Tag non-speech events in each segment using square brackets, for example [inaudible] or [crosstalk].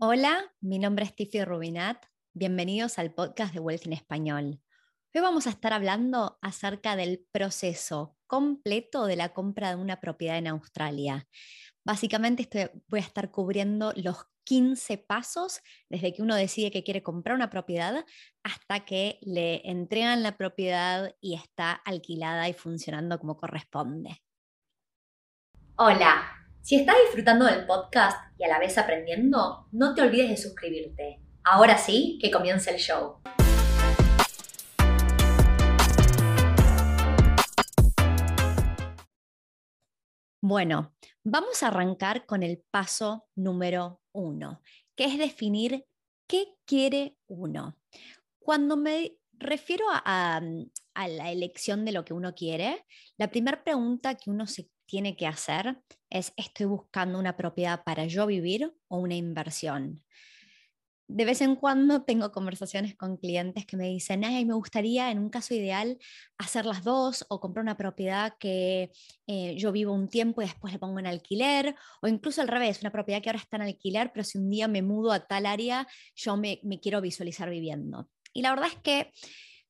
Hola, mi nombre es Tiffy Rubinat. Bienvenidos al podcast de Wealth en Español. Hoy vamos a estar hablando acerca del proceso completo de la compra de una propiedad en Australia. Básicamente voy a estar cubriendo los 15 pasos desde que uno decide que quiere comprar una propiedad hasta que le entregan la propiedad y está alquilada y funcionando como corresponde. Hola, si estás disfrutando del podcast y a la vez aprendiendo, no te olvides de suscribirte. Ahora sí, que comience el show. Bueno, vamos a arrancar con el paso número uno, que es definir qué quiere uno. Cuando me refiero a, a la elección de lo que uno quiere, la primera pregunta que uno se tiene que hacer es, ¿estoy buscando una propiedad para yo vivir o una inversión? De vez en cuando tengo conversaciones con clientes que me dicen, ay, me gustaría en un caso ideal hacer las dos o comprar una propiedad que eh, yo vivo un tiempo y después le pongo en alquiler, o incluso al revés, una propiedad que ahora está en alquiler, pero si un día me mudo a tal área, yo me, me quiero visualizar viviendo. Y la verdad es que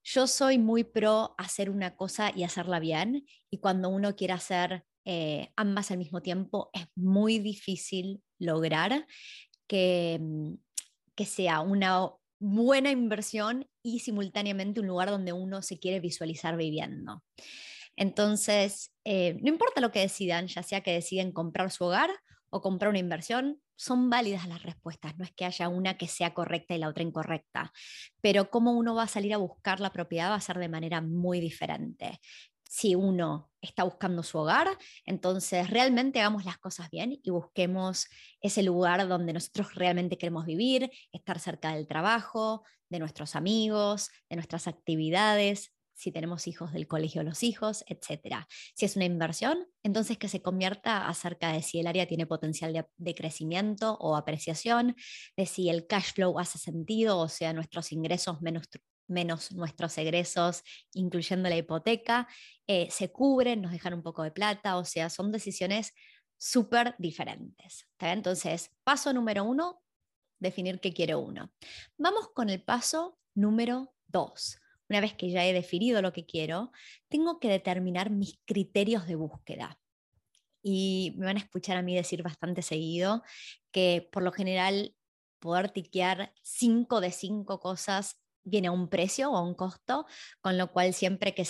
yo soy muy pro hacer una cosa y hacerla bien, y cuando uno quiere hacer eh, ambas al mismo tiempo, es muy difícil lograr que, mm, que sea una buena inversión y simultáneamente un lugar donde uno se quiere visualizar viviendo. Entonces, eh, no importa lo que decidan, ya sea que deciden comprar su hogar o comprar una inversión, son válidas las respuestas, no es que haya una que sea correcta y la otra incorrecta, pero cómo uno va a salir a buscar la propiedad va a ser de manera muy diferente si uno está buscando su hogar, entonces realmente hagamos las cosas bien y busquemos ese lugar donde nosotros realmente queremos vivir, estar cerca del trabajo, de nuestros amigos, de nuestras actividades, si tenemos hijos del colegio los hijos, etc. Si es una inversión, entonces que se convierta acerca de si el área tiene potencial de, de, crecimiento o apreciación, de si el cash flow hace sentido, o sea, nuestros ingresos menos menos nuestros egresos, incluyendo la hipoteca, eh, se cubren, nos dejan un poco de plata, o sea, son decisiones súper diferentes. Entonces, paso número uno, definir qué quiere uno. Vamos con el paso número dos. Una vez que ya he definido lo que quiero, tengo que determinar mis criterios de búsqueda. Y me van a escuchar a mí decir bastante seguido que por lo general poder tiquear cinco de cinco cosas viene a un precio o a un costo, con lo cual siempre que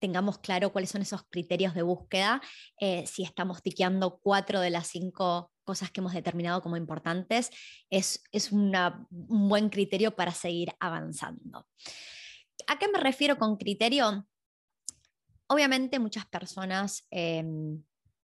tengamos claro cuáles son esos criterios de búsqueda, eh, si estamos tiqueando cuatro de las cinco cosas que hemos determinado como importantes, es, es un buen criterio para seguir avanzando. ¿A qué me refiero con criterio? Obviamente muchas personas em,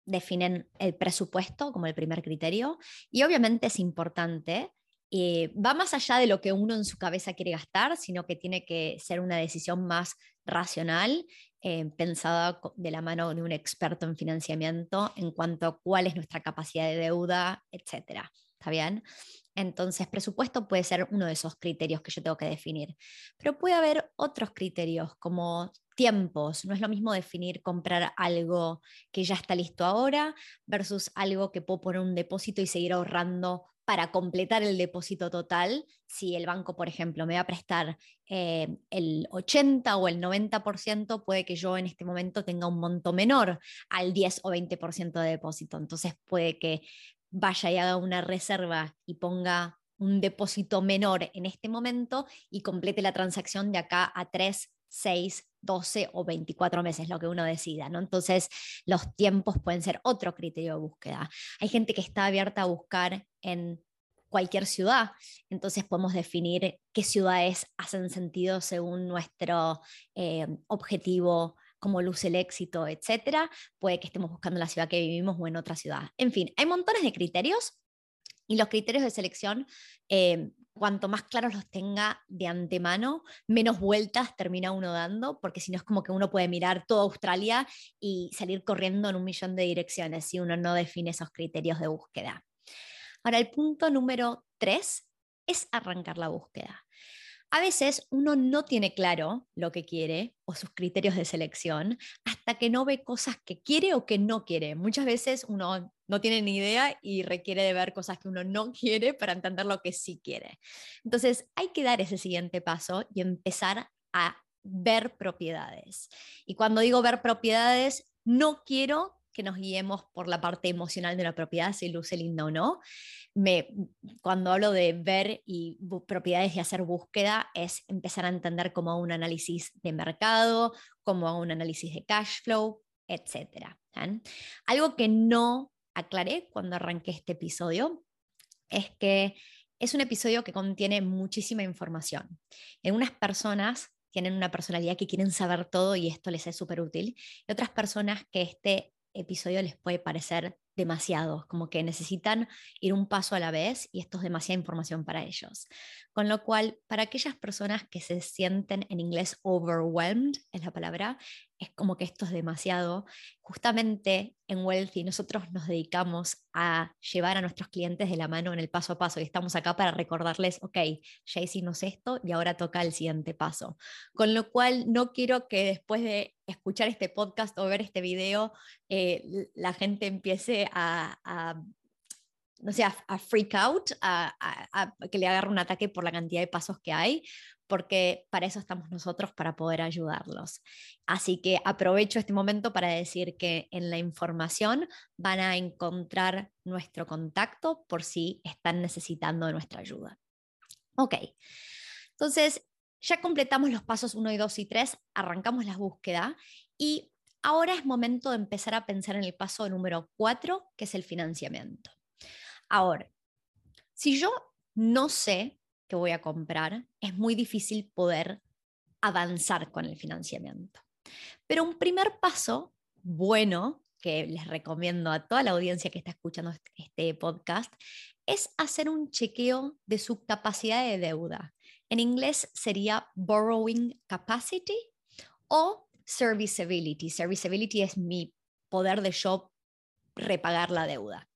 definen el presupuesto como el primer criterio y obviamente es importante eh, va más allá de lo que uno en su cabeza quiere gastar, sino que tiene que ser una decisión más racional, eh, pensada de la mano de un experto en financiamiento en cuanto a cuál es nuestra capacidad de deuda, etcétera. ¿Está bien? Entonces, presupuesto puede ser uno de esos criterios que yo tengo que definir. Pero puede haber otros criterios como tiempos. No es lo mismo definir comprar algo que ya está listo ahora versus algo que puedo poner un depósito y seguir ahorrando para completar el depósito total, si el banco, por ejemplo, me va a prestar eh, el 80 o el 90%, puede que yo en este momento tenga un monto menor al 10 o 20% de depósito. Entonces puede que vaya y haga una reserva y ponga un depósito menor en este momento y complete la transacción de acá a 3, 6, 12 o 24 meses, lo que uno decida, ¿no? Entonces, los tiempos pueden ser otro criterio de búsqueda. Hay gente que está abierta a buscar en cualquier ciudad, entonces podemos definir qué ciudades hacen sentido según nuestro eh, objetivo cómo luce el éxito, etcétera. Puede que estemos buscando la ciudad que vivimos o en otra ciudad. En fin, hay montones de criterios y los criterios de selección eh, cuanto más claros los tenga de antemano, menos vueltas termina uno dando, porque si no es como que uno puede mirar toda Australia y salir corriendo en un millón de direcciones si uno no define esos criterios de búsqueda. Ahora, el punto número tres es arrancar la búsqueda. A veces uno no tiene claro lo que quiere o sus criterios de selección hasta que no ve cosas que quiere o que no quiere. Muchas veces uno no tiene ni idea y requiere de ver cosas que uno no [laughs] quiere para entender lo que sí quiere. Entonces, hay que dar ese siguiente paso y empezar a ver propiedades. Y cuando digo ver propiedades, no quiero que nos guiemos por la parte emocional de la propiedad, si luce linda o no. Me, cuando hablo de ver y propiedades y hacer búsqueda, es empezar a entender como un análisis de mercado, como un análisis de cash flow, etc. Algo que no aclaré cuando arranqué este episodio es que es un episodio que contiene muchísima información. En unas personas tienen una personalidad que quieren saber todo y esto les es súper útil, y otras personas que este episodio les puede parecer demasiado, como que necesitan ir un paso a la vez y esto es demasiada información para ellos. Con lo cual, para aquellas personas que se sienten en inglés overwhelmed, es la palabra, es como que esto es demasiado. Justamente en Wealthy nosotros nos dedicamos a llevar a nuestros clientes de la mano en el paso a paso y estamos acá para recordarles, ok, ya hicimos esto y ahora toca el siguiente paso. Con lo cual no quiero que después de escuchar este podcast o ver este video, eh, la gente empiece a, no sé, a, freak out, a, que le agarre un ataque por la cantidad de pasos que hay, porque para eso estamos nosotros, para poder ayudarlos. Así que aprovecho este momento para decir que en la información van a encontrar nuestro contacto por si están necesitando nuestra ayuda. Ok, entonces ya completamos los pasos 1 y 2 y 3, arrancamos la búsqueda y ahora es momento de empezar a pensar en el paso número 4, que es el financiamiento. Ahora, si yo no sé voy a comprar, es muy difícil poder avanzar con el financiamiento. Pero un primer paso bueno que les recomiendo a toda la audiencia que está escuchando este podcast es hacer un chequeo de su capacidad de deuda. En inglés sería borrowing capacity o serviceability. Serviceability es mi poder de yo repagar la deuda.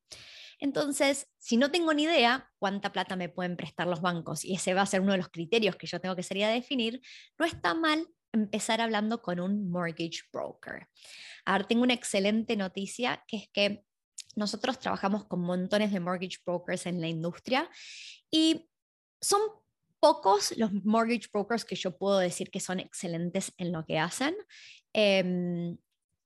Entonces, si no tengo ni idea cuánta plata me pueden prestar los bancos, y ese va a ser uno de los criterios que yo tengo que sería definir, no está mal empezar hablando con un mortgage broker. Ahora, tengo una excelente noticia, que es que nosotros trabajamos con montones de mortgage brokers en la industria y son pocos los mortgage brokers que yo puedo decir que son excelentes en lo que hacen. Em,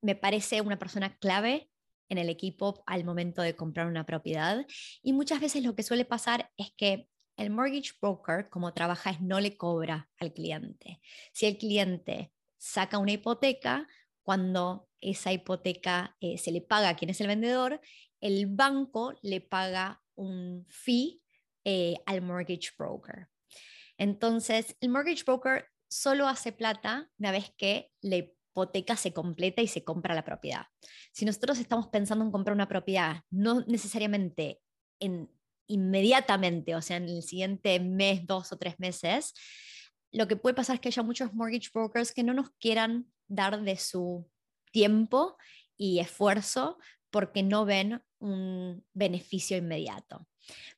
me parece una persona clave en el equipo al momento de comprar una propiedad. Y muchas veces lo que suele pasar es que el mortgage broker, como trabaja, es no le cobra al cliente. Si el cliente saca una hipoteca, cuando esa hipoteca eh, se le paga a quien es el vendedor, el banco le paga un fee eh, al mortgage broker. Entonces, el mortgage broker solo hace plata una vez que le hipoteca se completa y se compra la propiedad. Si nosotros estamos pensando en comprar una propiedad, no necesariamente en, inmediatamente, o sea, en el siguiente mes, dos o tres meses, lo que puede pasar es que haya muchos mortgage brokers que no nos quieran dar de su tiempo y esfuerzo porque no ven un beneficio inmediato.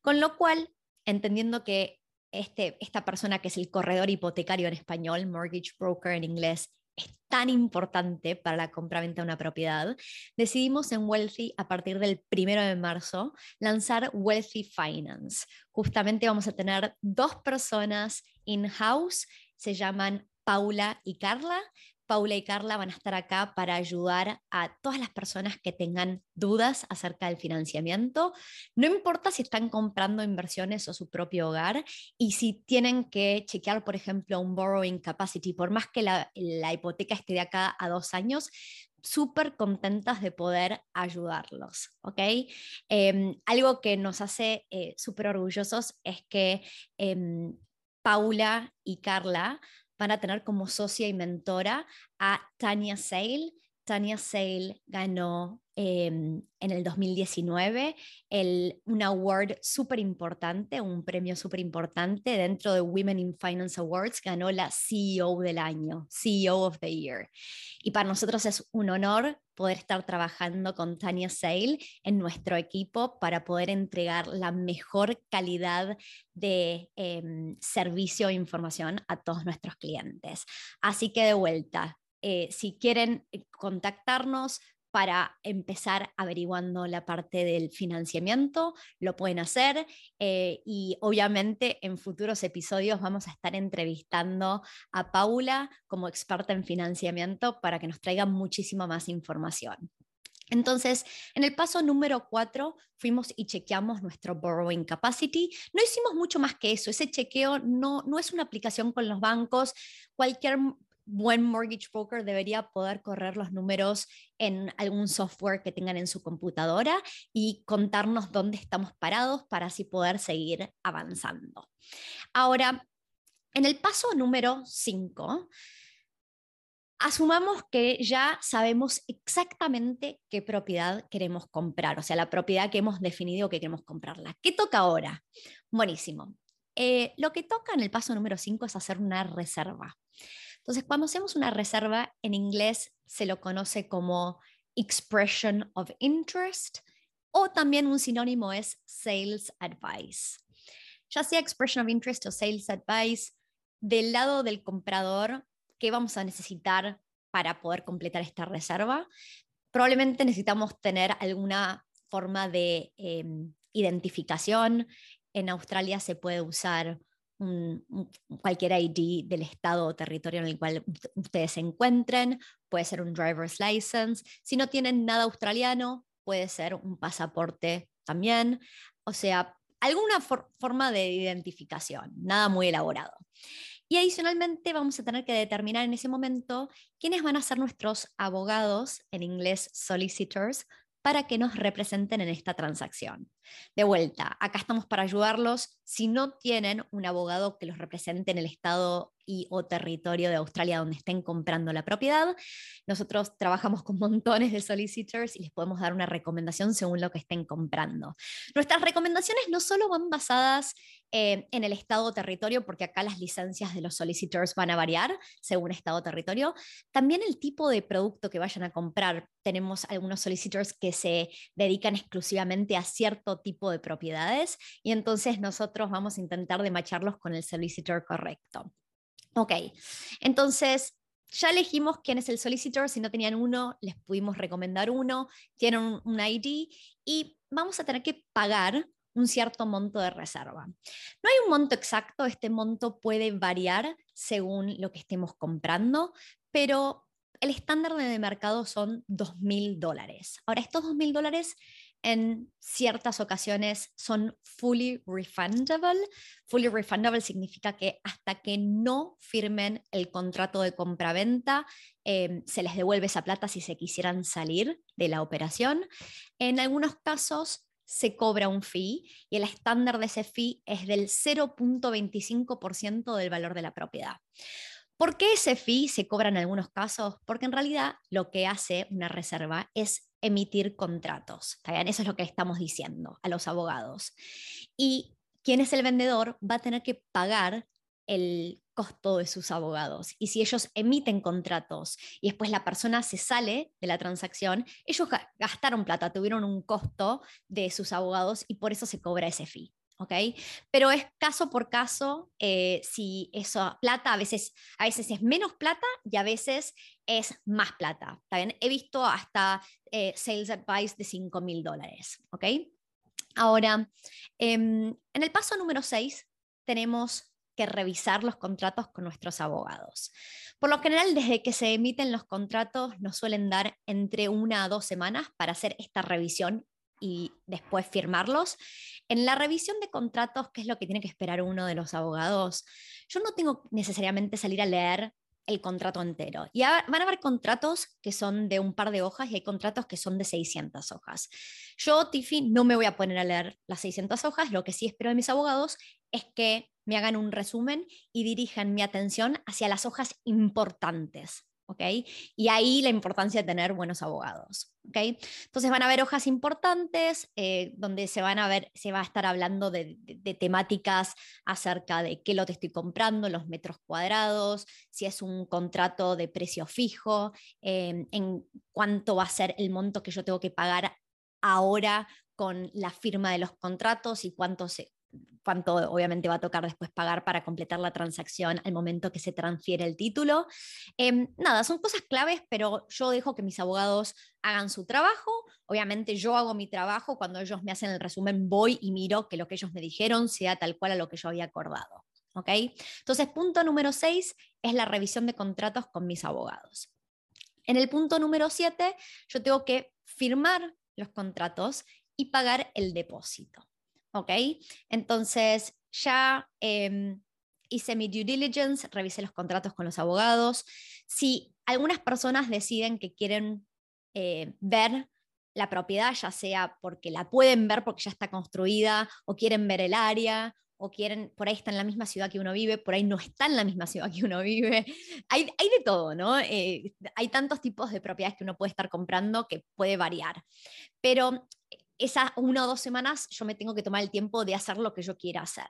Con lo cual, entendiendo que este, esta persona que es el corredor hipotecario en español, mortgage broker en inglés, es tan importante para la compra-venta de una propiedad, decidimos en Wealthy, a partir del primero de marzo, lanzar Wealthy Finance. Justamente vamos a tener dos personas in-house, se llaman Paula y Carla, Paula y Carla van a estar acá para ayudar a todas las personas que tengan dudas acerca del financiamiento. No importa si están comprando inversiones o su propio hogar y si tienen que chequear, por ejemplo, un borrowing capacity, por más que la, hipoteca esté de acá a dos años, súper contentas de poder ayudarlos, ¿ok? Em, algo que nos hace eh, súper orgullosos es que em, Paula y Carla van a tener como socia y mentora a Tania Sale. Tania Sale ganó em, en el 2019 el, un award súper importante, un premio súper importante dentro de Women in Finance Awards, ganó la CEO del año, CEO of the Year. Y para nosotros es un honor poder estar trabajando con Tania Sale en nuestro equipo para poder entregar la mejor calidad de em, servicio e información a todos nuestros clientes. Así que de vuelta, eh, si quieren eh, contactarnos, para empezar averiguando la parte del financiamiento, lo pueden hacer eh, y obviamente en futuros episodios vamos a estar entrevistando a Paula como experta en financiamiento para que nos traiga muchísima más información. Entonces, en el paso número cuatro, fuimos y chequeamos nuestro borrowing capacity. No hicimos mucho más que eso. Ese chequeo no, no es una aplicación con los bancos. Cualquier buen mortgage broker debería poder correr los números en algún software que tengan en su computadora y contarnos dónde estamos parados para así poder seguir avanzando. Ahora, en el paso número 5, asumamos que ya sabemos exactamente qué propiedad queremos comprar, o sea, la propiedad que hemos definido que queremos comprarla. ¿Qué toca ahora? Buenísimo. Eh, lo que toca en el paso número 5 es hacer una reserva. Entonces, cuando hacemos una reserva, en inglés se lo conoce como expression of interest o también un sinónimo es sales advice. Ya sea expression of interest o sales advice, del lado del comprador, ¿qué vamos a necesitar para poder completar esta reserva? Probablemente necesitamos tener alguna forma de em, identificación. En Australia se puede usar cualquier ID del estado o territorio en el cual ustedes se encuentren, puede ser un driver's license. Si no tienen nada australiano, puede ser un pasaporte también. O sea, alguna forma de identificación, nada muy elaborado. Y adicionalmente vamos a tener que determinar en ese momento quiénes van a ser nuestros abogados, en inglés solicitors, para que nos representen en esta transacción. De vuelta, acá estamos para ayudarlos. Si no tienen un abogado que los represente en el estado y o territorio de Australia donde estén comprando la propiedad, nosotros trabajamos con [laughs] montones de solicitors y les podemos dar una recomendación según lo que estén comprando. Nuestras recomendaciones no solo van basadas eh, en el estado o territorio, porque acá las licencias de los solicitors van a variar según estado o territorio. También el tipo de producto que vayan a comprar. Tenemos algunos solicitors que se dedican exclusivamente a cierto tipo de propiedades y entonces nosotros vamos a intentar de macharlos con el solicitor correcto. Ok, entonces ya elegimos quién es el solicitor, si no tenían uno, les pudimos recomendar uno, tienen un, ID y vamos a tener que pagar un cierto monto de reserva. No hay un monto exacto, este monto puede variar según lo que estemos comprando, pero el estándar de mercado son 2.000 dólares. Ahora, estos 2.000 dólares en ciertas ocasiones son fully refundable. Fully refundable significa que hasta que no firmen el contrato de compraventa, eh, se les devuelve esa plata si se quisieran salir de la operación. En algunos casos se cobra un fee y el estándar de ese fee es del 0.25% del valor de la propiedad. ¿Por qué ese fee se cobra en algunos casos? Porque en realidad lo que hace una reserva es emitir contratos. Eso es lo que estamos diciendo a los abogados. Y quien es el vendedor va a tener que pagar el costo de sus abogados. Y si ellos emiten contratos y después la persona se sale de la transacción, ellos gastaron plata, tuvieron un costo de sus abogados y por eso se cobra ese fee. ¿Ok? Pero es caso por caso eh, si esa plata a veces, a veces es menos plata y a veces es más plata. ¿está He visto hasta eh, sales advice de 5 mil dólares. ¿ok? Ahora, em, en el paso número 6 tenemos que revisar los contratos con nuestros abogados. Por lo general, desde que se emiten los contratos, nos suelen dar entre una a dos semanas para hacer esta revisión y después firmarlos. En la revisión de contratos, ¿qué es lo que tiene que esperar uno de los abogados? Yo no tengo necesariamente salir a leer el contrato entero. Y van a haber contratos que son de un par de hojas y hay contratos que son de 600 hojas. Yo, Tiffy, no me voy a poner a leer las 600 hojas, lo que sí espero de mis abogados es que me hagan un resumen y dirijan mi atención hacia las hojas importantes. ¿Ok? Y ahí la importancia de tener buenos abogados, ¿ok? Entonces van a haber hojas importantes eh, donde se van a ver, se va a estar hablando de, temáticas acerca de qué lote estoy comprando, los metros cuadrados, si es un contrato de precio fijo, em, en cuánto va a ser el monto que yo tengo que pagar ahora con la firma de los contratos y cuánto se, cuánto obviamente va a tocar después pagar para completar la transacción al momento que se transfiere el título. Em, nada, son cosas claves, pero yo dejo que mis abogados hagan su trabajo. Obviamente yo hago mi trabajo, cuando ellos me hacen el resumen voy y miro que lo que ellos me dijeron sea tal cual a lo que yo había acordado. ¿ok? Entonces, punto número 6 es la revisión de contratos con mis abogados. En el punto número 7, yo tengo que firmar los contratos y pagar el depósito. ¿Ok? Entonces, ya em, hice mi due diligence, revisé los contratos con los abogados. Si algunas personas deciden que quieren eh, ver la propiedad, ya sea porque la pueden ver porque ya está construida o quieren ver el área o quieren, por ahí está en la misma ciudad que uno vive, por ahí no está en la misma ciudad que uno vive. [laughs] Hay, hay de todo, ¿no? Eh, hay tantos tipos de propiedades que uno puede estar comprando que puede variar. Pero esas una o dos semanas yo me tengo que tomar el tiempo de hacer lo que yo quiera hacer.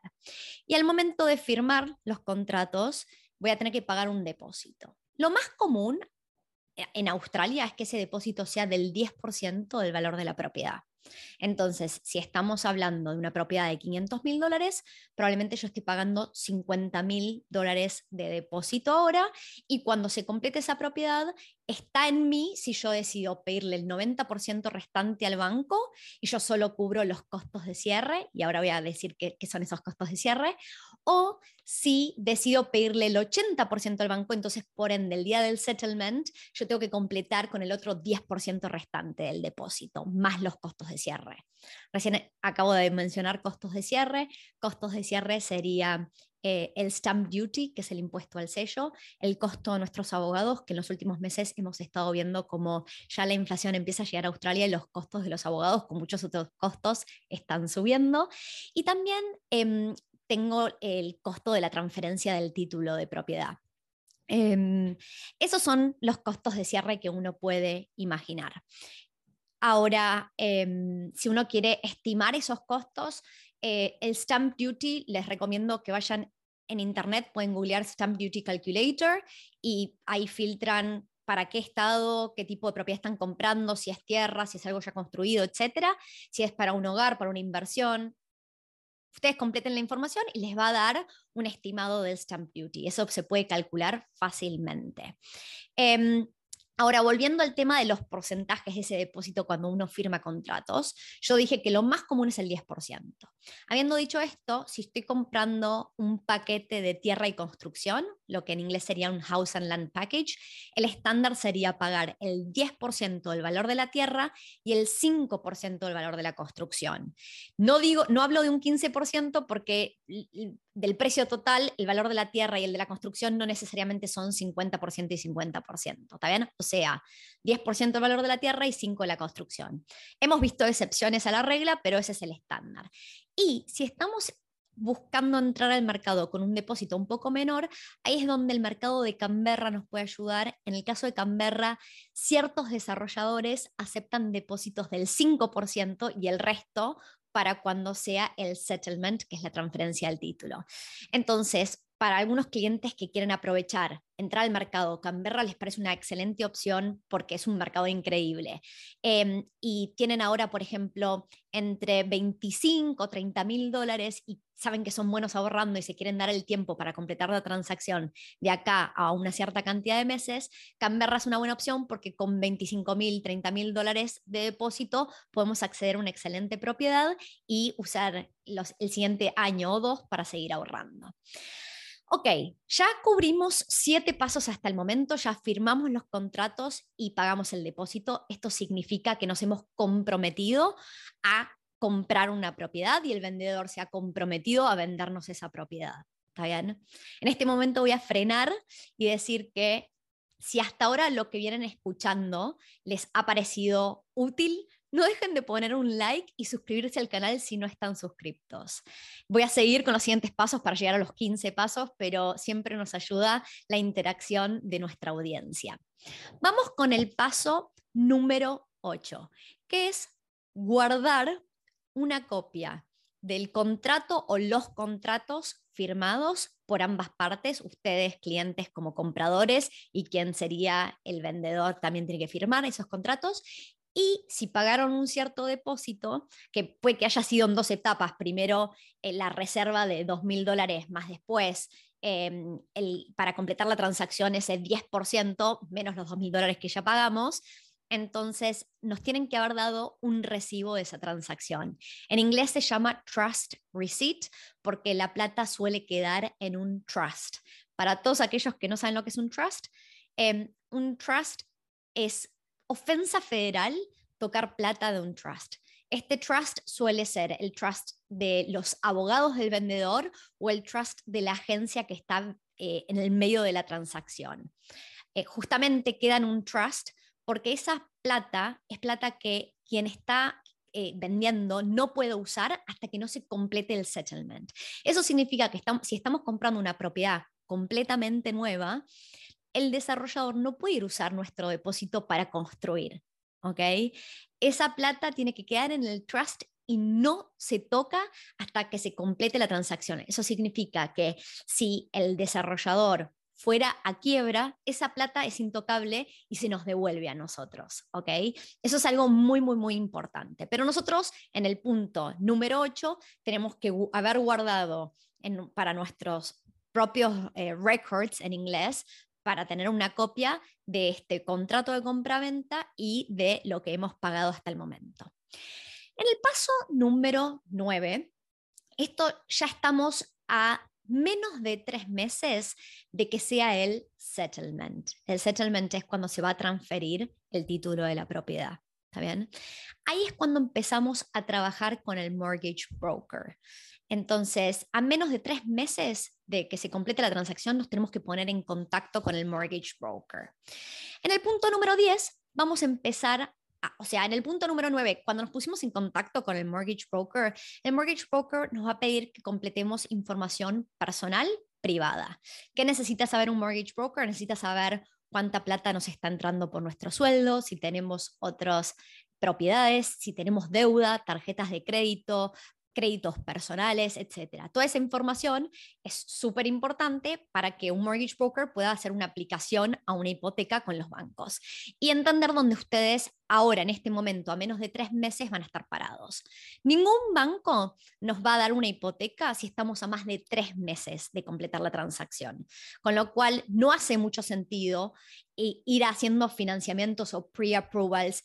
Y al momento de firmar los contratos, voy a tener que pagar un depósito. Lo más común eh, en Australia es que ese depósito sea del 10% del valor de la propiedad. Entonces, si estamos hablando de una propiedad de 500 mil dólares, probablemente yo esté pagando 50 mil dólares de depósito ahora y cuando se complete esa propiedad, está en mí si yo decido pedirle el 90% restante al banco y yo solo cubro los costos de cierre, y ahora voy a decir qué, son esos costos de cierre, o si decido pedirle el 80% al banco, entonces por ende el día del settlement yo tengo que completar con el otro 10% restante del depósito, más los costos de cierre. Recién acabo de mencionar costos de cierre. Costos de cierre sería eh, el stamp duty, que es el impuesto al sello, el costo de nuestros abogados, que en los últimos meses hemos estado viendo como ya la inflación empieza a llegar a Australia y los costos de los abogados, con muchos otros costos, están subiendo. Y también em, tengo el costo de la transferencia del título de propiedad. Em, esos son los costos de cierre que uno puede imaginar. Ahora, em, si uno quiere estimar esos costos, eh, el Stamp Duty, les recomiendo que vayan en internet, pueden googlear Stamp Duty Calculator y ahí filtran para qué estado, qué tipo de propiedad están comprando, si es tierra, si es algo ya construido, etcétera, si es para un hogar, para una inversión. Ustedes completen la información y les va a dar un estimado del stamp duty. Eso se puede calcular fácilmente. Em, Ahora, volviendo al tema de los porcentajes de ese depósito cuando uno firma contratos, yo dije que lo más común es el 10%. Habiendo dicho esto, si estoy comprando un paquete de tierra y construcción, lo que en inglés sería un House and Land Package, el estándar sería pagar el 10% del valor de la tierra y el 5% del valor de la construcción. No, digo, no hablo de un 15% porque del precio total, el valor de la tierra y el de la construcción no necesariamente son 50% y 50%, ¿está bien? O sea, 10% el valor de la tierra y 5% de la construcción. Hemos visto excepciones a la regla, pero ese es el estándar. Y si estamos buscando entrar al mercado con un depósito un poco menor, ahí es donde el mercado de Canberra nos puede ayudar. En el caso de Canberra, ciertos desarrolladores aceptan depósitos del 5% y el resto para cuando sea el settlement, que es la transferencia del título. Entonces, para algunos clientes que quieren aprovechar, entrar al mercado, Canberra les parece una excelente opción porque es un mercado increíble. Em, y tienen ahora, por ejemplo, entre 25 o 30 mil dólares y saben que son buenos ahorrando y se quieren dar el tiempo para completar la transacción de acá a una cierta cantidad de meses, Canberra es una buena opción porque con 25 mil, 30 mil dólares de depósito podemos acceder a una excelente propiedad y usar los, el siguiente año o dos para seguir ahorrando. Ok, ya cubrimos siete pasos hasta el momento, ya firmamos los contratos y pagamos el depósito. Esto significa que nos hemos comprometido a comprar una propiedad y el vendedor se ha comprometido a vendernos esa propiedad. ¿Está bien? En este momento voy a frenar y decir que si hasta ahora lo que vienen escuchando les ha parecido útil, no dejen de poner un like y suscribirse al canal si no están suscriptos. Voy a seguir con los siguientes pasos para llegar a los 15 pasos, pero siempre nos ayuda la interacción de nuestra audiencia. Vamos con el paso número 8, que es guardar una copia del contrato o los contratos firmados por ambas partes, ustedes clientes como compradores y quien sería el vendedor también tiene que firmar esos contratos. Y si pagaron un cierto depósito, que puede que haya sido en dos etapas, primero eh, la reserva de 2.000 dólares, más después em, el, para completar la transacción ese 10% menos los 2.000 dólares que ya pagamos, entonces nos tienen que haber dado un recibo de esa transacción. En inglés se llama trust receipt porque la plata suele quedar en un trust. Para todos aquellos que no saben lo que es un trust, em, un trust es ofensa federal tocar plata de un trust. Este trust suele ser el trust de los abogados del vendedor o el trust de la agencia que está eh, en el medio de la transacción. Eh, justamente queda en un trust porque esa plata es plata que quien está eh, vendiendo no puede usar hasta que no se complete el settlement. Eso significa que si estamos comprando una propiedad completamente nueva, el desarrollador no puede ir a usar nuestro depósito para construir. ¿ok? Esa plata tiene que quedar en el trust y no se toca hasta que se complete la transacción. Eso significa que si el desarrollador fuera a quiebra, esa plata es intocable y se nos devuelve a nosotros, ¿ok? Eso es algo muy, muy, muy importante. Pero nosotros en el punto número 8 tenemos que haber guardado para nuestros propios eh, records en inglés para tener una copia de este contrato de compra-venta y de lo que hemos pagado hasta el momento. En el paso número 9, esto ya estamos a menos de tres meses de que sea el settlement. El settlement es cuando se va a transferir el título de la propiedad. ¿Está bien? Ahí es cuando empezamos a trabajar con el mortgage broker. Entonces, a menos de tres meses de que se complete la transacción, nos tenemos que poner en contacto con el mortgage broker. En el punto número 10, vamos a empezar o sea, en el punto número 9, cuando nos pusimos en contacto con el mortgage broker, el mortgage broker nos va a pedir que completemos información personal privada. ¿Qué necesita saber un mortgage broker? Necesita saber cuánta plata nos está entrando por nuestro sueldo, si tenemos otras propiedades, si tenemos deuda, tarjetas de crédito, créditos personales, etcétera. Toda esa información es súper importante para que un mortgage broker pueda hacer una aplicación a una hipoteca con los bancos y entender dónde ustedes ahora, en este momento, a menos de tres meses, van a estar parados. Ningún banco nos va a dar una hipoteca si estamos a más de tres meses de completar la transacción, con lo cual no hace mucho sentido ir haciendo financiamientos o pre-approvals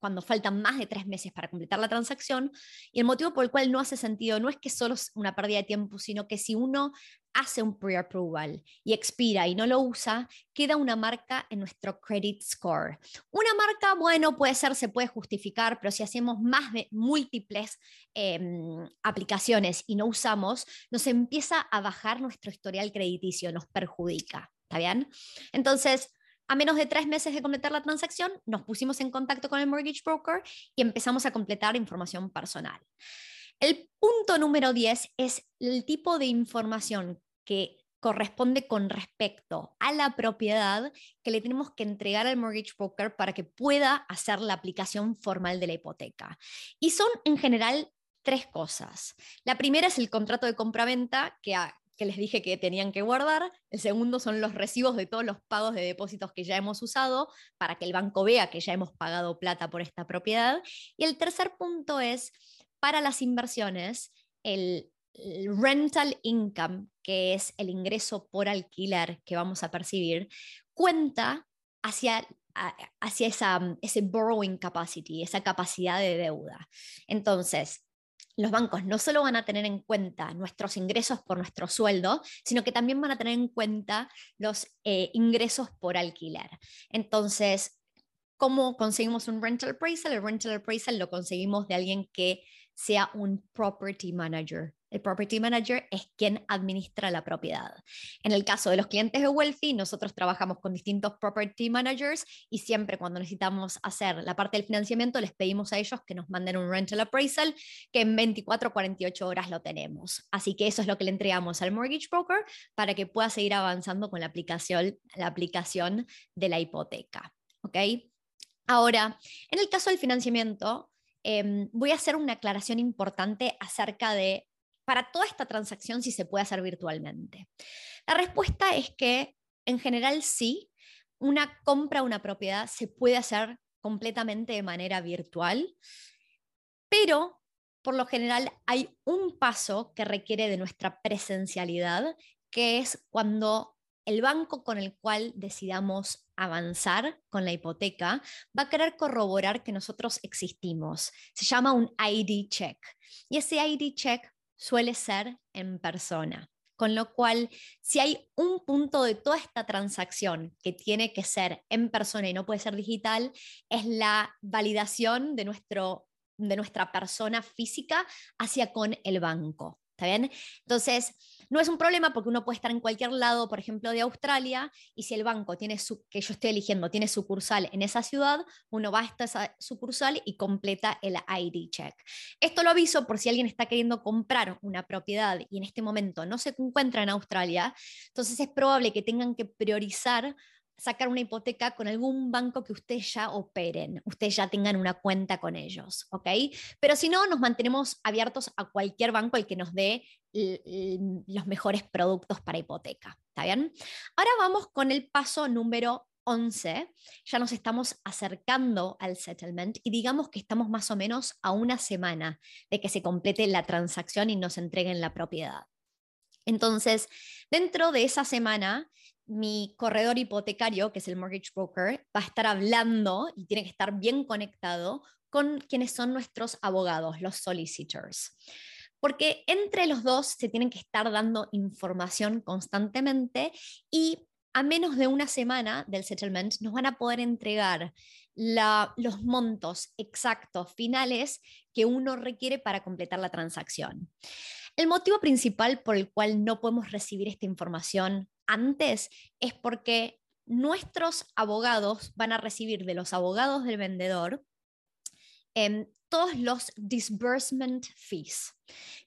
cuando faltan más de tres meses para completar la transacción. Y el motivo por el cual no hace sentido no es que solo es una pérdida de tiempo, sino que si uno hace un pre-approval y expira y no lo usa, queda una marca en nuestro credit score. Una marca, bueno, puede ser, se puede justificar, pero si hacemos más de múltiples em, aplicaciones y no usamos, nos empieza a bajar nuestro historial crediticio, nos perjudica. ¿Está bien? Entonces, a menos de tres meses de completar la transacción, nos pusimos en contacto con el mortgage broker y empezamos a completar información personal. El punto número 10 es el tipo de información que corresponde con respecto a la propiedad que le tenemos que entregar al mortgage broker para que pueda hacer la aplicación formal de la hipoteca. Y son en general tres cosas. La primera es el contrato de compraventa que, que les dije que tenían que guardar. El segundo son los recibos de todos los pagos de depósitos que ya hemos usado para que el banco vea que ya hemos pagado plata por esta propiedad. Y el tercer punto es para las inversiones el rental income, que es el ingreso por alquiler que vamos a percibir, cuenta hacia, hacia esa, ese borrowing capacity, esa capacidad de deuda. Entonces, los bancos no solo van a tener en cuenta nuestros ingresos por nuestro sueldo, sino que también van a tener en cuenta los eh, ingresos por alquiler. Entonces, ¿cómo conseguimos un rental appraisal? El rental appraisal lo conseguimos de alguien que sea un property manager. El property manager es quien administra la propiedad. En el caso de los clientes de Wealthy, nosotros trabajamos con distintos property managers y siempre cuando necesitamos hacer la parte del financiamiento, les pedimos a ellos que nos manden un rental appraisal, que en 24 o 48 horas lo tenemos. Así que eso es lo que le entregamos al mortgage broker para que pueda seguir avanzando con la aplicación, la aplicación de la hipoteca. ¿Ok? Ahora, en el caso del financiamiento, Em, voy a hacer una aclaración importante acerca de, para toda esta transacción, si se puede hacer virtualmente. La respuesta es que en general sí, una compra, una propiedad se puede hacer completamente de manera virtual, pero por lo general hay un paso que requiere de nuestra presencialidad, que es cuando el banco con el cual decidamos avanzar con la hipoteca va a querer corroborar que nosotros existimos. Se llama un ID check. Y ese ID check suele ser en persona. Con lo cual, si hay un punto de toda esta transacción que tiene que ser en persona y no puede ser digital, es la validación de, nuestro, de nuestra persona física hacia con el banco. ¿Está bien? Entonces, no es un problema porque uno puede estar en cualquier lado, por ejemplo, de Australia, y si el banco tiene su, que yo estoy eligiendo tiene sucursal en esa ciudad, uno va a esa sucursal y completa el ID check. Esto lo aviso por si alguien está queriendo comprar una propiedad y en este momento no se encuentra en Australia, entonces es probable que tengan que priorizar sacar una hipoteca con algún banco que ustedes ya operen, ustedes ya tengan una cuenta con ellos, ¿ok? Pero si no, nos mantenemos abiertos a cualquier banco el que nos dé los mejores productos para hipoteca, ¿está bien? Ahora vamos con el paso número 11, ya nos estamos acercando al settlement y digamos que estamos más o menos a una semana de que se complete la transacción y nos entreguen la propiedad. Entonces, dentro de esa semana, mi corredor hipotecario, que es el mortgage broker, va a estar hablando y tiene que estar bien conectado con quienes son nuestros abogados, los solicitors. Porque entre los dos se tienen que estar dando información constantemente y a menos de una semana del settlement nos van a poder entregar los montos exactos finales que uno requiere para completar la transacción. El motivo principal por el cual no podemos recibir esta información antes es porque nuestros abogados van a recibir de los abogados del vendedor em, todos los disbursement fees.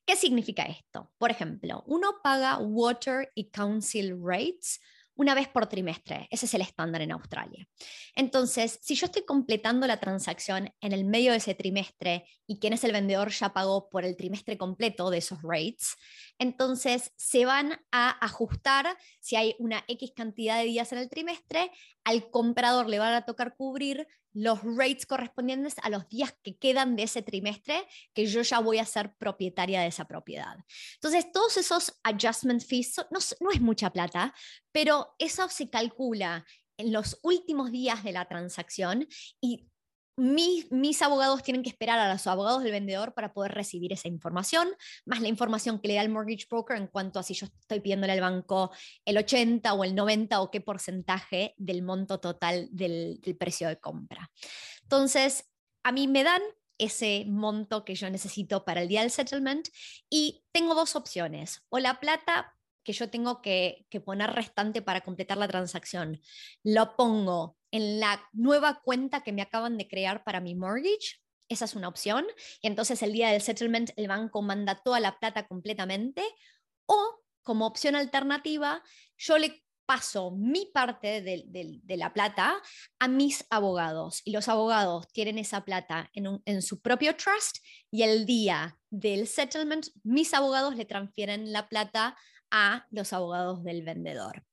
¿Qué significa esto? Por ejemplo, uno paga water y council rates una vez por trimestre. Ese es el estándar en Australia. Entonces, si yo estoy completando la transacción en el medio de ese trimestre y quien es el vendedor ya pagó por el trimestre completo de esos rates, entonces se van a ajustar si hay una X cantidad de días en el trimestre, al comprador le van a tocar cubrir los rates correspondientes a los días que quedan de ese trimestre que yo ya voy a ser propietaria de esa propiedad. Entonces, todos esos adjustment fees no, no es mucha plata, pero eso se calcula en los últimos días de la transacción y mis, abogados tienen que esperar a los abogados del vendedor para poder recibir esa información, más la información que le da el mortgage broker en cuanto a si yo estoy pidiéndole al banco el 80 o el 90 o qué porcentaje del monto total del, precio de compra. Entonces, a mí me dan ese monto que yo necesito para el día settlement y tengo dos opciones, o la plata que yo tengo que, que, poner restante para completar la transacción, lo pongo en la nueva cuenta que me acaban de crear para mi mortgage. Esa es una opción. Y entonces el día del settlement el banco manda toda la plata completamente. O como opción alternativa, yo le paso mi parte de, la plata a mis abogados y los abogados tienen esa plata en, su propio trust y el día del settlement mis abogados le transfieren la plata a los abogados del vendedor.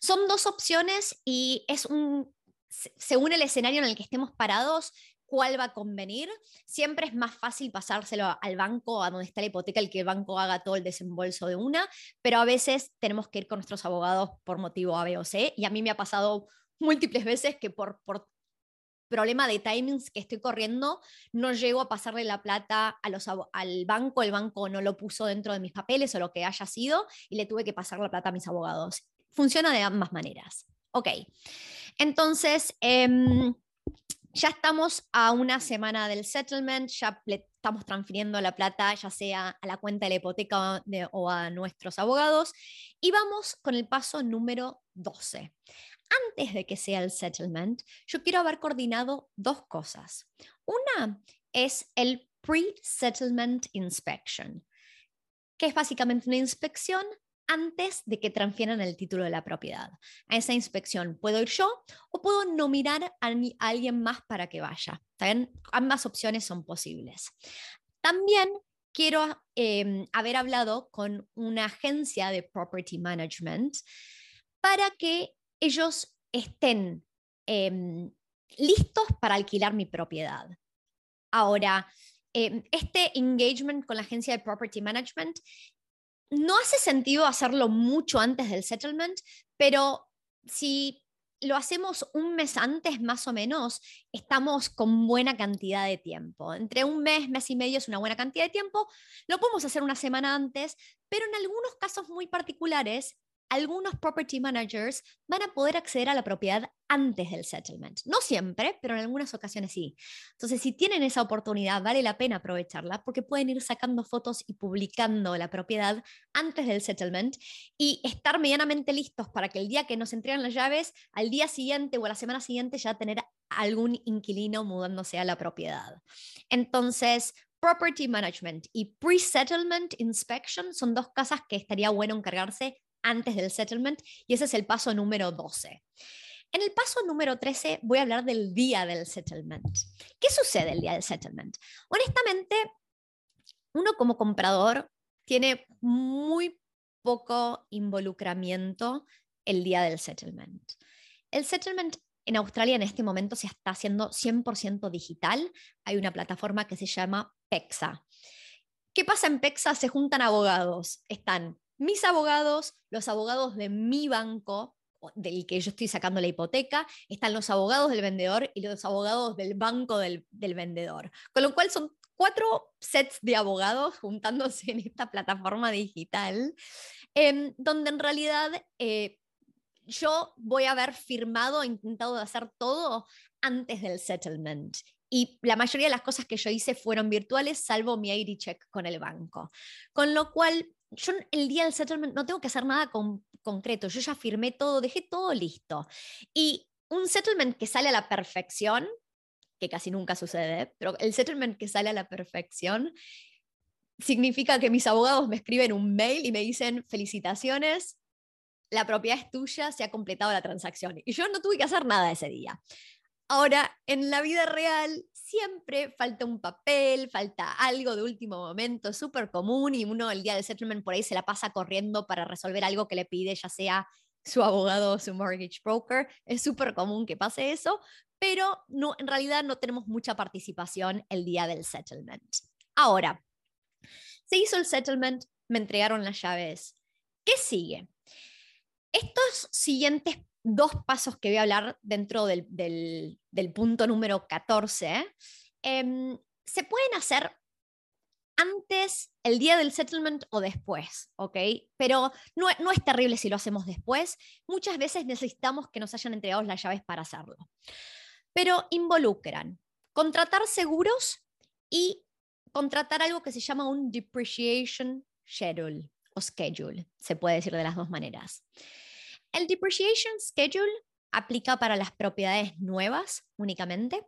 Son dos opciones y es un, según el escenario en el que estemos parados, cuál va a convenir. Siempre es más fácil pasárselo al banco, a donde está la hipoteca, el que el banco haga todo el desembolso de una, pero a veces tenemos que ir con nuestros abogados por motivo A, B o C, y a mí me ha pasado múltiples veces que por, por problema de timings que estoy corriendo, no llego a pasarle la plata a los, al banco, el banco no lo puso dentro de mis papeles o lo que haya sido, y le tuve que pasar la plata a mis abogados funciona de ambas maneras. Ok, entonces em, ya estamos a una semana del settlement, ya estamos transfiriendo la plata ya sea a la cuenta de la hipoteca o a nuestros abogados y vamos con el paso número 12. Antes de que sea el settlement, yo quiero haber coordinado dos cosas. Una es el pre-settlement inspection, que es básicamente una inspección antes de que transfieran el título de la propiedad. A esa inspección puedo ir yo o puedo nominar a, alguien más para que vaya. Ambas opciones son posibles. También quiero em, haber hablado con una agencia de property management para que ellos estén em, listos para alquilar mi propiedad. Ahora, em, este engagement con la agencia de property management no hace sentido hacerlo mucho antes del settlement, pero si lo hacemos un mes antes más o menos, estamos con buena cantidad de tiempo. Entre un mes, mes y medio es una buena cantidad de tiempo. Lo podemos hacer una semana antes, pero en algunos casos muy particulares algunos property managers van a poder acceder a la propiedad antes del settlement. No siempre, pero en algunas ocasiones sí. Entonces, si tienen esa oportunidad, vale la pena aprovecharla porque pueden ir sacando fotos y publicando la propiedad antes del settlement y estar medianamente listos para que el día que nos entregan las llaves, al día siguiente o a la semana siguiente ya tener algún inquilino mudándose a la propiedad. Entonces, Property Management y Pre-Settlement Inspection son dos casas que estaría bueno encargarse antes del settlement y ese es el paso número 12. En el paso número 13 voy a hablar del día del settlement. ¿Qué sucede el día del settlement? Honestamente, uno como comprador tiene muy poco involucramiento el día del settlement. El settlement en Australia en este momento se está haciendo 100% digital. Hay una plataforma que se llama PEXA. ¿Qué pasa en PEXA? Se juntan abogados. Están mis abogados, los abogados de mi banco, del que yo estoy sacando la hipoteca, están los abogados del vendedor y los abogados del banco del, vendedor. Con lo cual son cuatro sets de abogados juntándose en esta plataforma digital, em, donde en realidad eh, yo voy a haber firmado, intentado de hacer todo antes del settlement. Y la mayoría de las cosas que yo hice fueron virtuales, salvo mi ID check con el banco. Con lo cual, yo el día del settlement no tengo que hacer nada con, concreto, yo ya firmé todo, dejé todo listo. Y un settlement que sale a la perfección, que casi nunca sucede, pero el settlement que sale a la perfección significa que mis abogados me escriben un mail y me dicen felicitaciones, la propiedad es tuya, se ha completado la transacción. Y yo no tuve que hacer nada ese día. Ahora, en la vida real siempre falta un papel, falta algo de último momento, súper común y uno el día del settlement por ahí se la pasa corriendo para resolver algo que le pide, ya sea su abogado o su mortgage broker. Es súper común que pase eso, pero no, en realidad no tenemos mucha participación el día del settlement. Ahora, se hizo el settlement, me entregaron las llaves. ¿Qué sigue? Estos siguientes dos pasos que voy a hablar dentro del, punto número 14 em, se pueden hacer antes, el día del settlement o después, ¿ok? Pero no, no, es terrible si lo hacemos después. Muchas veces necesitamos que nos hayan entregado las llaves para hacerlo. Pero involucran contratar seguros y contratar algo que se llama un depreciation schedule o schedule, se puede decir de las dos maneras. El depreciation schedule aplica para las propiedades nuevas únicamente,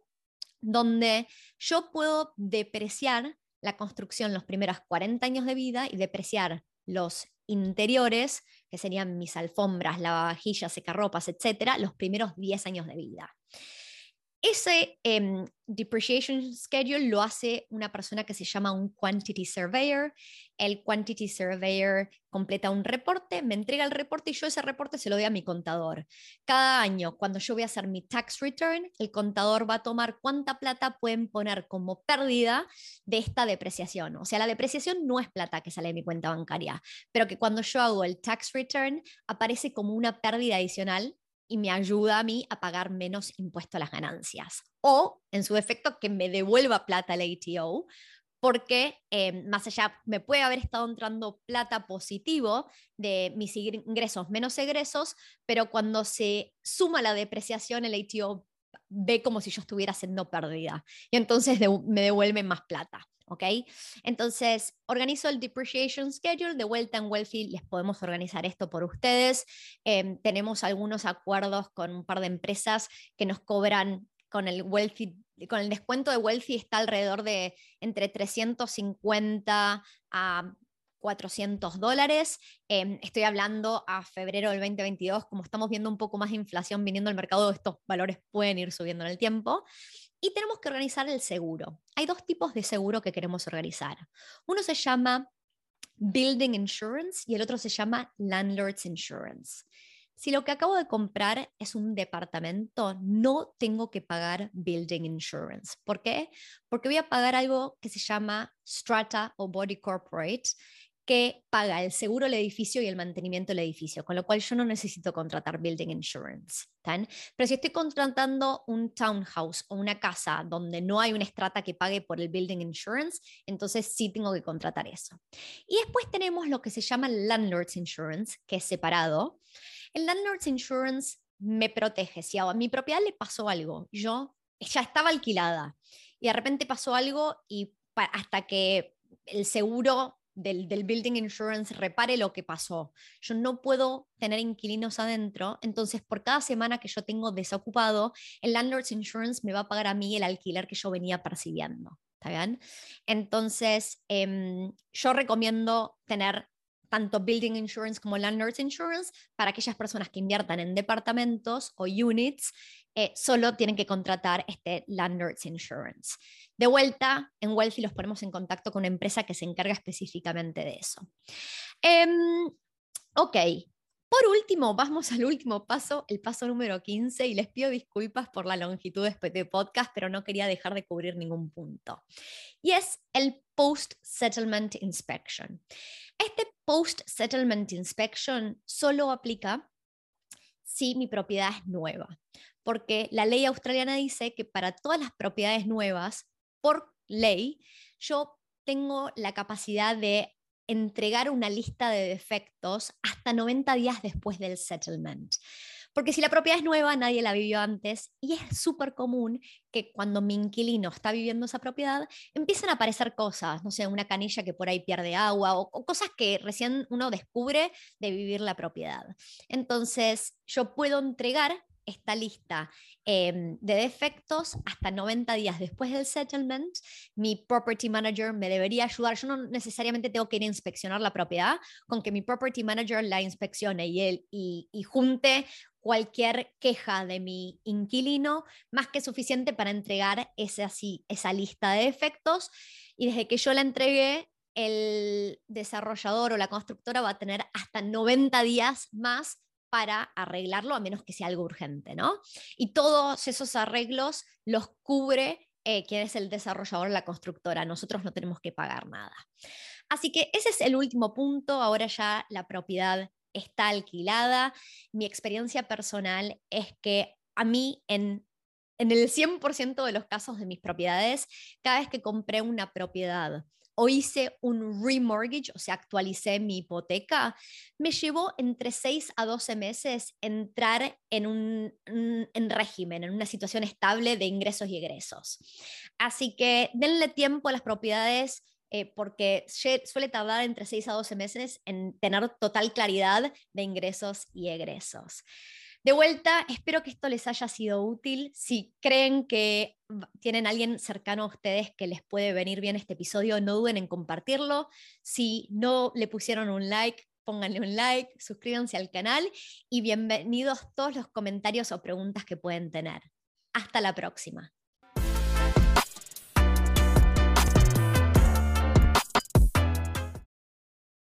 donde yo puedo depreciar la construcción los primeros 40 años de vida y depreciar los interiores, que serían mis alfombras, lavavajillas, secarropas, etcétera, los primeros 10 años de vida. Ese em, depreciation schedule lo hace una persona que se llama un quantity surveyor. El quantity surveyor completa un reporte, me entrega el reporte y yo ese reporte se lo doy a mi contador. Cada año, cuando yo voy a hacer mi tax return, el contador va a tomar cuánta plata pueden poner como pérdida de esta depreciación. O sea, la depreciación no es plata que sale de mi cuenta bancaria, pero que cuando yo hago el tax return aparece como una pérdida adicional y me ayuda a mí a pagar menos impuesto a las ganancias. O, en su efecto, que me devuelva plata al ATO, porque em, más allá me puede haber estado entrando plata positivo de mis ingresos menos egresos, pero cuando se suma la depreciación, el ATO ve como si yo estuviera haciendo pérdida y entonces me devuelve más plata. ¿Ok? Entonces, organizo el depreciation schedule, de vuelta en Wealthy les podemos organizar esto por ustedes. Em, tenemos algunos acuerdos con un par de empresas que nos cobran con el Wealthy, con el descuento de Wealthy está alrededor de entre 350 a 400 dólares. Em, estoy hablando a febrero del 2022, como estamos viendo un poco más de inflación viniendo al mercado, estos valores pueden ir subiendo en el tiempo. Y tenemos que organizar el seguro. Hay dos tipos de seguro que queremos organizar. Uno se llama Building Insurance y el otro se llama Landlord's Insurance. si lo que acabo de comprar es un departamento, no tengo que pagar building insurance. ¿Por qué? Porque voy a pagar algo que se llama Strata o Body Corporate, que paga el seguro del edificio y el mantenimiento del edificio, con lo cual yo no necesito contratar building insurance. Pero si estoy contratando un townhouse o una casa donde no hay una estrata que pague por el building insurance, entonces sí tengo que contratar eso. Y después tenemos lo que se llama landlord's insurance, que es separado. El landlord's insurance me protege. Si a mi propiedad le pasó algo, yo ya estaba alquilada y de repente pasó algo y hasta que el seguro del, building insurance repare lo que pasó. Yo no puedo tener inquilinos adentro, entonces por cada semana que yo tengo desocupado, el landlord's insurance me va a pagar a mí el alquiler que yo venía percibiendo. ¿Está bien? Entonces, em, yo recomiendo tener tanto building insurance como landlord's insurance para aquellas personas que inviertan en departamentos o units, eh, solo tienen que contratar este landlord's insurance. De vuelta, en Wealthy los ponemos en contacto con una empresa que se encarga específicamente de eso. Em, ok, por último, vamos al último paso, el paso número 15, y les pido disculpas por la longitud de este podcast, pero no quería dejar de cubrir ningún punto. Y es el Post-Settlement Inspection. Este Post-Settlement Inspection solo aplica si mi propiedad es nueva, porque la ley australiana dice que para todas las propiedades nuevas, por ley, yo tengo la capacidad de entregar una lista de defectos hasta 90 días después del settlement. Porque si la propiedad es nueva, nadie la vivió antes y es súper común que cuando mi inquilino está viviendo esa propiedad, empiezan a aparecer cosas, no sé, una canilla que por ahí pierde agua o, o cosas que recién uno descubre de vivir la propiedad. Entonces, yo puedo entregar esta lista em, de defectos hasta 90 días después del settlement. Mi property manager me debería ayudar. Yo no necesariamente tengo que ir a inspeccionar la propiedad, con que mi property manager la inspeccione y, él, y, y junte cualquier queja de mi inquilino, más que suficiente para entregar ese, así, esa lista de defectos. Y desde que yo la entregué, el desarrollador o la constructora va a tener hasta 90 días más para arreglarlo, a menos que sea algo urgente, ¿no? Y todos esos arreglos los cubre eh, quien es el desarrollador, la constructora. Nosotros no tenemos que pagar nada. Así que ese es el último punto. Ahora ya la propiedad está alquilada. Mi experiencia personal es que a mí en, en el 100% de los casos de mis propiedades, cada vez que compré una propiedad o hice un remortgage, o sea, actualicé mi hipoteca, me llevó entre 6 a 12 meses entrar en un en régimen, en una situación estable de ingresos y egresos. Así que denle tiempo a las propiedades eh, porque suele tardar entre 6 a 12 meses en tener total claridad de ingresos y egresos. De vuelta, espero que esto les haya sido útil. Si creen que tienen alguien cercano a ustedes que les puede venir bien este episodio, no duden en compartirlo. Si no le pusieron un like, pónganle un like, suscríbanse al canal y bienvenidos todos los comentarios o preguntas que pueden tener. Hasta la próxima.